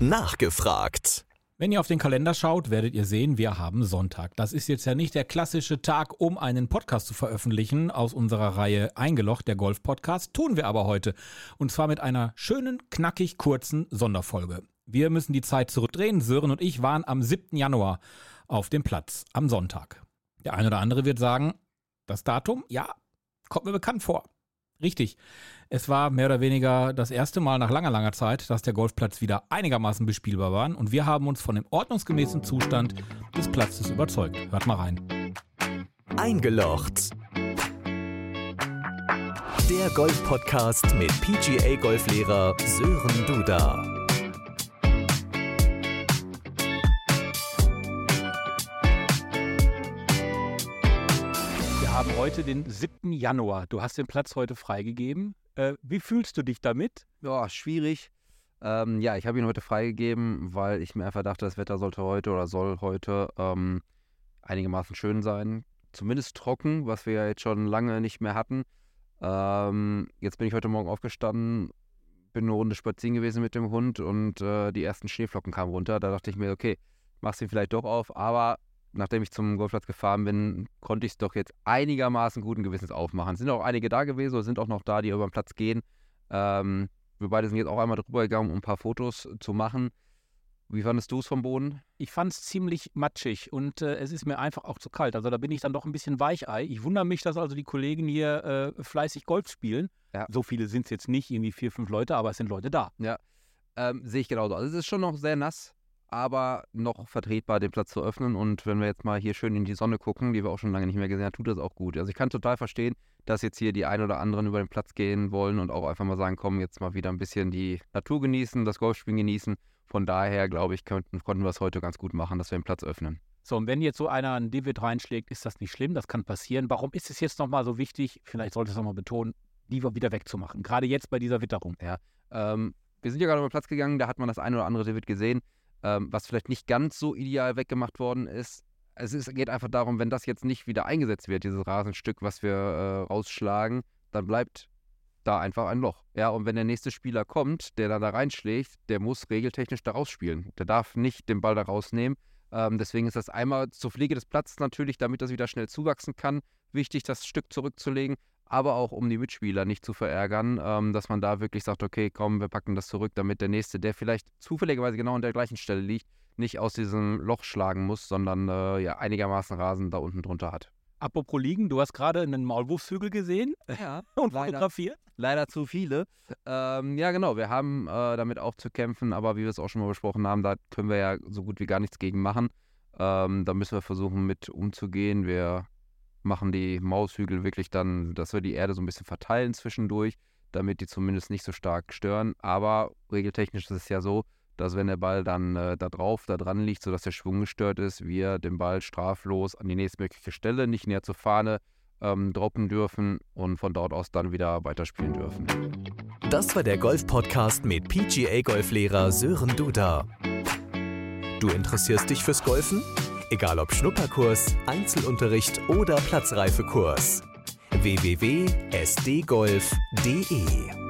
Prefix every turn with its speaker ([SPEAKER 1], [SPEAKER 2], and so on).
[SPEAKER 1] Nachgefragt.
[SPEAKER 2] Wenn ihr auf den Kalender schaut, werdet ihr sehen, wir haben Sonntag. Das ist jetzt ja nicht der klassische Tag, um einen Podcast zu veröffentlichen aus unserer Reihe Eingelocht, der Golf-Podcast. Tun wir aber heute. Und zwar mit einer schönen, knackig kurzen Sonderfolge. Wir müssen die Zeit zurückdrehen. Sören und ich waren am 7. Januar auf dem Platz, am Sonntag. Der eine oder andere wird sagen, das Datum, ja, kommt mir bekannt vor. Richtig. Es war mehr oder weniger das erste Mal nach langer, langer Zeit, dass der Golfplatz wieder einigermaßen bespielbar war und wir haben uns von dem ordnungsgemäßen Zustand des Platzes überzeugt. Hört mal rein.
[SPEAKER 1] Eingelocht. Der Golf-Podcast mit PGA-Golflehrer Sören Duda.
[SPEAKER 2] Haben heute den 7. Januar. Du hast den Platz heute freigegeben. Äh, wie fühlst du dich damit?
[SPEAKER 3] Ja, schwierig. Ähm, ja, ich habe ihn heute freigegeben, weil ich mir einfach dachte, das Wetter sollte heute oder soll heute ähm, einigermaßen schön sein. Zumindest trocken, was wir ja jetzt schon lange nicht mehr hatten. Ähm, jetzt bin ich heute Morgen aufgestanden, bin eine Runde spazieren gewesen mit dem Hund und äh, die ersten Schneeflocken kamen runter. Da dachte ich mir, okay, machst ihn vielleicht doch auf, aber nachdem ich zum Golfplatz gefahren bin, konnte ich es doch jetzt einigermaßen guten Gewissens aufmachen. Es sind auch einige da gewesen oder sind auch noch da, die über den Platz gehen. Ähm, wir beide sind jetzt auch einmal drüber gegangen, um ein paar Fotos zu machen. Wie fandest du es vom Boden?
[SPEAKER 2] Ich fand es ziemlich matschig und äh, es ist mir einfach auch zu kalt. Also da bin ich dann doch ein bisschen Weichei. Ich wundere mich, dass also die Kollegen hier äh, fleißig Golf spielen.
[SPEAKER 3] Ja.
[SPEAKER 2] So viele sind es jetzt nicht, irgendwie vier, fünf Leute, aber es sind Leute da.
[SPEAKER 3] Ja, ähm, sehe ich genauso. Also es ist schon noch sehr nass, aber noch vertretbar, den Platz zu öffnen. Und wenn wir jetzt mal hier schön in die Sonne gucken, die wir auch schon lange nicht mehr gesehen haben, tut das auch gut. Also ich kann total verstehen, dass jetzt hier die ein oder anderen über den Platz gehen wollen und auch einfach mal sagen, komm, jetzt mal wieder ein bisschen die Natur genießen, das Golfspielen genießen. Von daher, glaube ich, könnten, konnten wir es heute ganz gut machen, dass wir den Platz öffnen.
[SPEAKER 2] So, und wenn jetzt so einer einen Divid reinschlägt, ist das nicht schlimm, das kann passieren. Warum ist es jetzt nochmal so wichtig, vielleicht sollte es nochmal betonen, die wieder wegzumachen, gerade jetzt bei dieser Witterung?
[SPEAKER 3] Ja, ähm, wir sind ja gerade über den Platz gegangen, da hat man das ein oder andere Divid gesehen, ähm, was vielleicht nicht ganz so ideal weggemacht worden ist. Es ist, geht einfach darum, wenn das jetzt nicht wieder eingesetzt wird, dieses Rasenstück, was wir äh, rausschlagen, dann bleibt da einfach ein Loch. Ja, und wenn der nächste Spieler kommt, der dann da reinschlägt, der muss regeltechnisch da rausspielen. Der darf nicht den Ball da rausnehmen. Ähm, deswegen ist das einmal zur Pflege des Platzes natürlich, damit das wieder schnell zuwachsen kann, wichtig, das Stück zurückzulegen, aber auch um die Mitspieler nicht zu verärgern, ähm, dass man da wirklich sagt, okay, komm, wir packen das zurück, damit der nächste, der vielleicht zufälligerweise genau an der gleichen Stelle liegt, nicht aus diesem Loch schlagen muss, sondern äh, ja einigermaßen Rasen da unten drunter hat.
[SPEAKER 2] Apropos liegen, du hast gerade einen Maulwurfshügel gesehen
[SPEAKER 3] Ja,
[SPEAKER 2] und
[SPEAKER 3] leider.
[SPEAKER 2] fotografiert.
[SPEAKER 3] leider zu viele. Ähm, ja, genau, wir haben äh, damit auch zu kämpfen, aber wie wir es auch schon mal besprochen haben, da können wir ja so gut wie gar nichts gegen machen. Ähm, da müssen wir versuchen, mit umzugehen. Wir machen die Maushügel wirklich dann, dass wir die Erde so ein bisschen verteilen zwischendurch, damit die zumindest nicht so stark stören. Aber regeltechnisch ist es ja so, dass wenn der Ball dann äh, da drauf, da dran liegt, sodass der Schwung gestört ist, wir den Ball straflos an die nächstmögliche Stelle, nicht näher zur Fahne, ähm, droppen dürfen und von dort aus dann wieder weiterspielen dürfen.
[SPEAKER 1] Das war der Golf-Podcast mit PGA-Golflehrer Sören Duda. Du interessierst dich fürs Golfen? Egal ob Schnupperkurs, Einzelunterricht oder Platzreifekurs. www.sdgolf.de